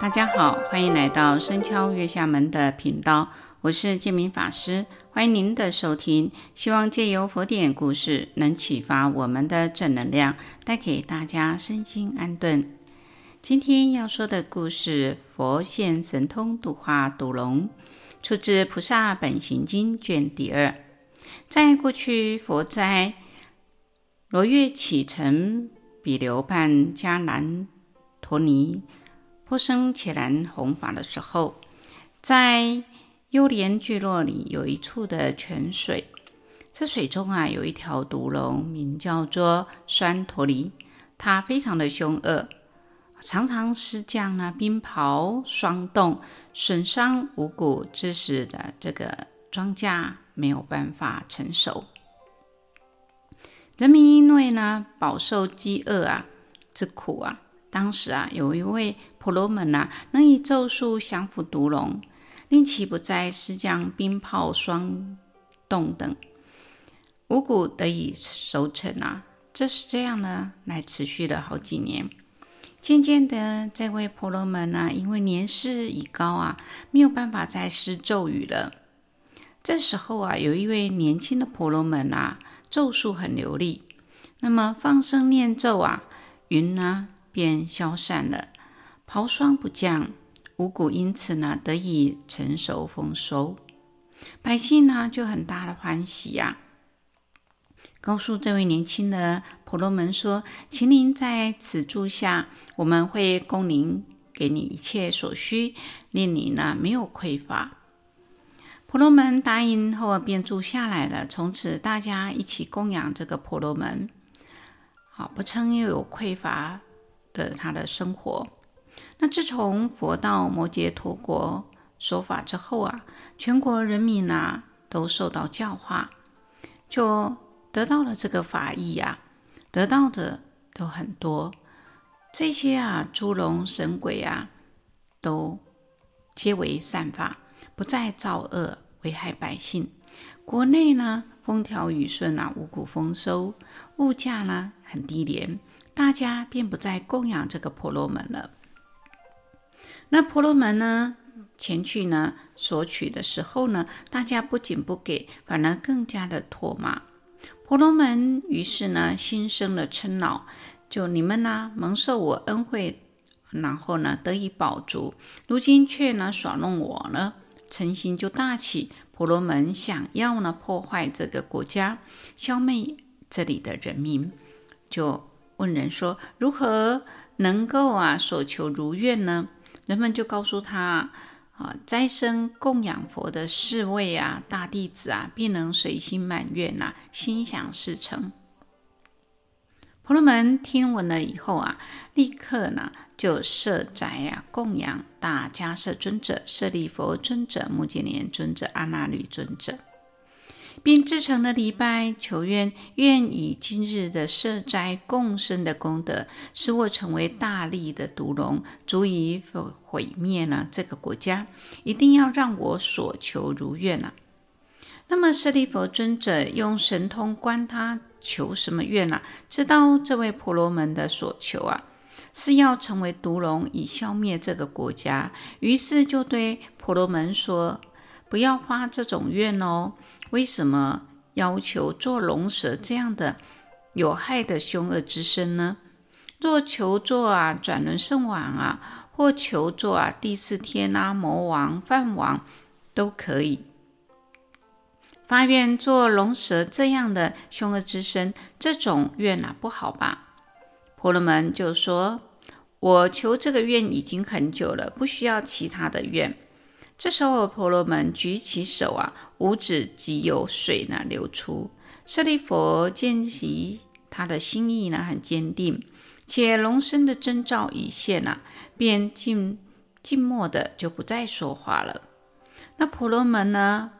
大家好，欢迎来到深敲月下门的频道，我是建明法师，欢迎您的收听。希望借由佛典故事，能启发我们的正能量，带给大家身心安顿。今天要说的故事，佛现神通度化毒龙，出自《菩萨本行经》卷第二。在过去，佛在罗越只城比留班迦南陀尼。波生且然弘法的时候，在幽莲聚落里有一处的泉水，这水中啊有一条毒龙，名叫做酸陀离，它非常的凶恶，常常施降呢冰雹霜冻，损伤五谷，致使的这个庄稼没有办法成熟。人民因为呢饱受饥饿啊之苦啊。当时啊，有一位婆罗门啊，能以咒术降伏毒龙，令其不再施降冰雹、霜冻等，五谷得以收成啊。这是这样呢，来持续了好几年。渐渐的，这位婆罗门啊，因为年事已高啊，没有办法再施咒语了。这时候啊，有一位年轻的婆罗门啊，咒术很流利，那么放声念咒啊，云啊？便消散了，雹霜不降，五谷因此呢得以成熟丰收，百姓呢就很大的欢喜呀、告诉这位年轻的婆罗门说：“请您在此住下，我们会供您，给你一切所需，令你呢没有匮乏。”婆罗门答应后便住下来了，从此大家一起供养这个婆罗门，好不称又有匮乏。的他的生活，那自从佛到摩羯陀国说法之后啊，全国人民啊都受到教化，就得到了这个法义啊，得到的都很多。这些啊诸龙神鬼啊，都皆为善法，不再造恶危害百姓。国内呢风调雨顺啊，五谷丰收，物价呢很低廉。大家便不再供养这个婆罗门了。那婆罗门呢，前去呢索取的时候呢，大家不仅不给，反而更加的唾骂。婆罗门于是呢，心生了嗔恼，就你们呢蒙受我恩惠，然后呢得以饱足，如今却呢耍弄我呢，嗔心就大起。婆罗门想要呢破坏这个国家，消灭这里的人民，就。问人说：“如何能够啊所求如愿呢？”人们就告诉他：“啊，斋生供养佛的侍卫啊，大弟子啊，必能随心满愿呐、心想事成。”婆罗门听闻了以后啊，立刻呢就设斋啊供养大迦叶尊者、舍利弗尊者、目犍连尊者、阿那律尊者。并至诚的礼拜，求愿愿以今日的设斋共生的功德，使我成为大力的毒龙，足以毁毁灭了这个国家。一定要让我所求如愿啊！那么舍利弗尊者用神通观他求什么愿啊？知道这位婆罗门的所求啊，是要成为毒龙，以消灭这个国家。于是就对婆罗门说：“不要发这种愿哦。”为什么要求做龙蛇这样的有害的凶恶之身呢？若求做啊转轮圣王啊，或求做啊第四天啊魔王、梵王都可以。发愿做龙蛇这样的凶恶之身，这种愿啊不好吧？婆罗门就说：“我求这个愿已经很久了，不需要其他的愿。”这时候，婆罗门举起手啊，五指即有水呢流出。舍利弗见其他的心意呢很坚定，且龙身的征兆已现啊，便静静默的就不再说话了。那婆罗门呢，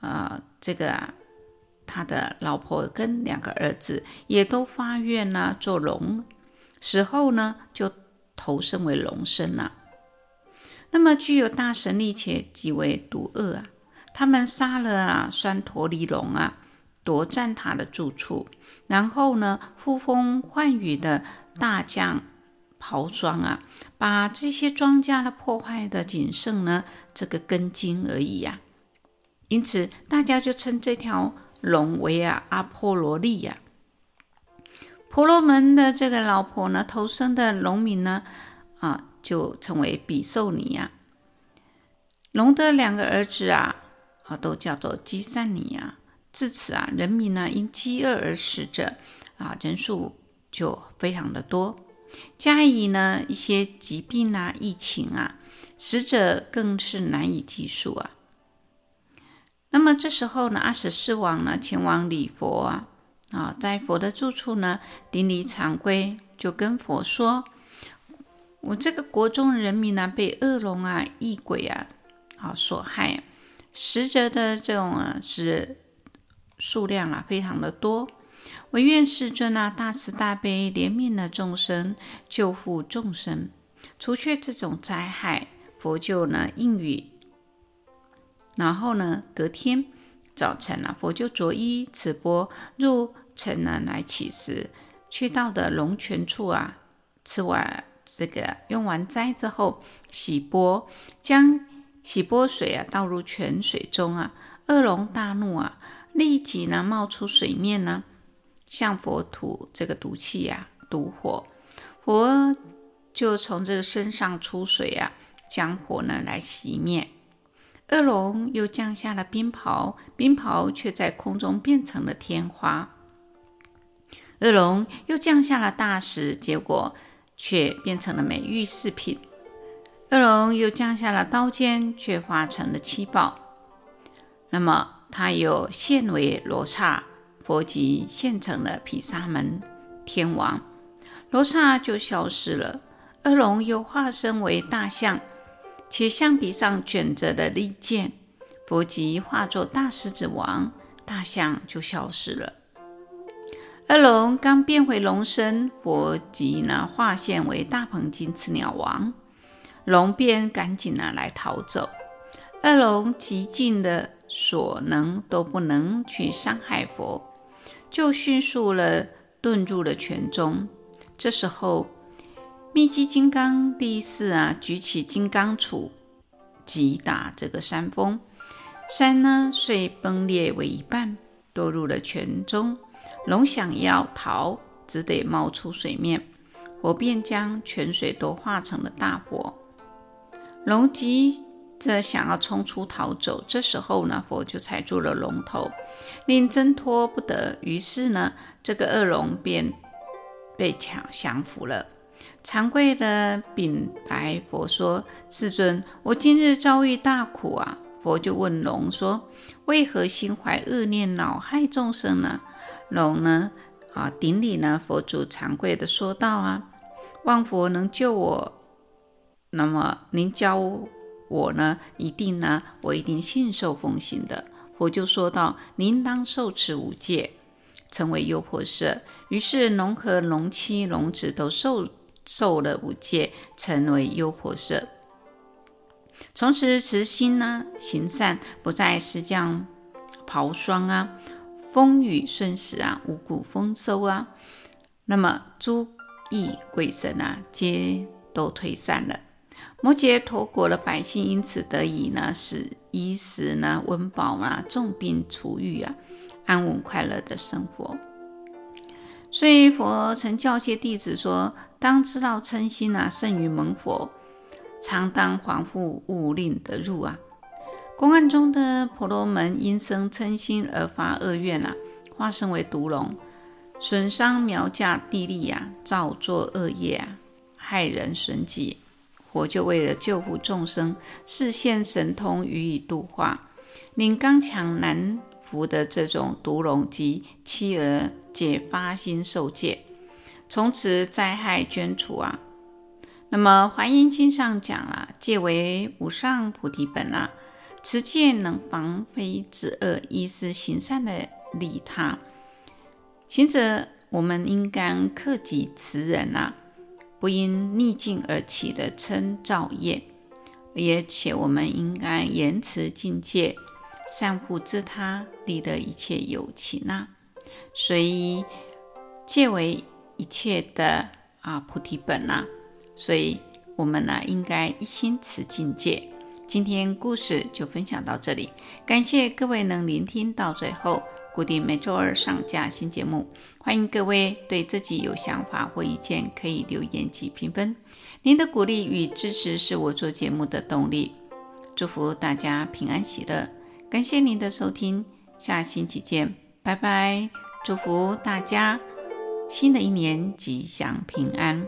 啊、呃，这个啊，他的老婆跟两个儿子也都发愿呢做龙，死后呢就投生为龙身了。那么具有大神力且极为毒恶啊！他们杀了啊酸陀离龙啊，夺占他的住处，然后呢呼风唤雨的大将袍装啊，把这些庄稼的破坏的仅剩呢这个根茎而已呀、啊。因此，大家就称这条龙为啊阿波罗利呀。婆罗门的这个老婆呢，投生的农民呢，啊，就称为比受尼呀。龙的两个儿子啊，啊，都叫做基善尼啊。自此啊，人民呢因饥饿而死者啊，人数就非常的多。加以呢一些疾病啊、疫情啊，死者更是难以计数啊。那么这时候呢，阿闍世王呢前往礼佛啊，啊，在佛的住处呢顶礼常规，就跟佛说：“我这个国中人民呢，被恶龙啊、异鬼啊，啊所害，死者的这种啊是数量啊非常的多。”唯愿世尊啊，大慈大悲，怜悯了众生，救护众生，除却这种灾害。佛就呢应允。然后呢，隔天早晨啊，佛就着衣持钵入城呢来乞食。去到的龙泉处啊，吃完这个用完斋之后，洗钵，将洗钵水啊倒入泉水中啊。恶龙大怒啊，立即呢冒出水面呢。向佛吐这个毒气呀、啊，毒火，佛就从这个身上出水啊，将火呢来熄灭。恶龙又降下了冰雹，冰雹却在空中变成了天花。恶龙又降下了大石，结果却变成了美玉饰品。恶龙又降下了刀尖，却化成了七宝。那么他又现为罗刹。佛即现成了毗沙门天王，罗刹就消失了。恶龙又化身为大象，其象鼻上卷着的利剑。佛即化作大狮子王，大象就消失了。恶龙刚变回龙身，佛即呢化现为大鹏金翅鸟王，龙便赶紧呢来逃走。恶龙极尽的所能都不能去伤害佛。就迅速了遁入了泉中。这时候，密集金刚力士啊，举起金刚杵，击打这个山峰，山呢遂崩裂为一半，堕入了泉中。龙想要逃，只得冒出水面，佛便将泉水都化成了大火。龙急着想要冲出逃走，这时候呢，佛就踩住了龙头。令挣脱不得，于是呢，这个恶龙便被抢降服了。惭愧地禀白佛说：“世尊，我今日遭遇大苦啊！”佛就问龙说：“为何心怀恶念，恼害众生呢？”龙呢，啊，顶礼呢，佛祖惭愧地说道：“啊，望佛能救我，那么您教我呢，一定呢，我一定信受奉行的。”佛就说道：“您当受持五戒，成为优婆塞。”于是龙和龙妻、龙子都受受了五戒，成为优婆塞。从此慈心呢，行善，不再施降刨霜啊，风雨顺时啊，五谷丰收啊。那么诸疫鬼神啊，皆都退散了。摩羯陀国的百姓因此得以呢，使衣食呢温饱啊，重病除愈啊，安稳快乐的生活。所以佛曾教诫弟子说：“当知道嗔心啊，胜于蒙佛，常当防护，勿令得入啊。”公案中的婆罗门因生嗔心而发恶愿啊，化身为毒龙，损伤苗稼地利啊，造作恶业啊，害人损己。佛就为了救护众生，示现神通予以度化，令刚强难服的这种毒龙及妻儿皆发心受戒，从此灾害捐除啊。那么《华严经》上讲了，戒为无上菩提本啊，持戒能防非止恶，依是行善的利他。行者，我们应该克己慈人啊。不因逆境而起的嗔造业，而且我们应该严持境戒，善护自他，利得一切有情啊。所以戒为一切的啊菩提本啊。所以我们呢，应该一心持境界。今天故事就分享到这里，感谢各位能聆听到最后。固定每周二上架新节目，欢迎各位对自己有想法或意见可以留言及评分。您的鼓励与支持是我做节目的动力。祝福大家平安喜乐，感谢您的收听，下星期见，拜拜。祝福大家新的一年吉祥平安，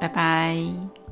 拜拜。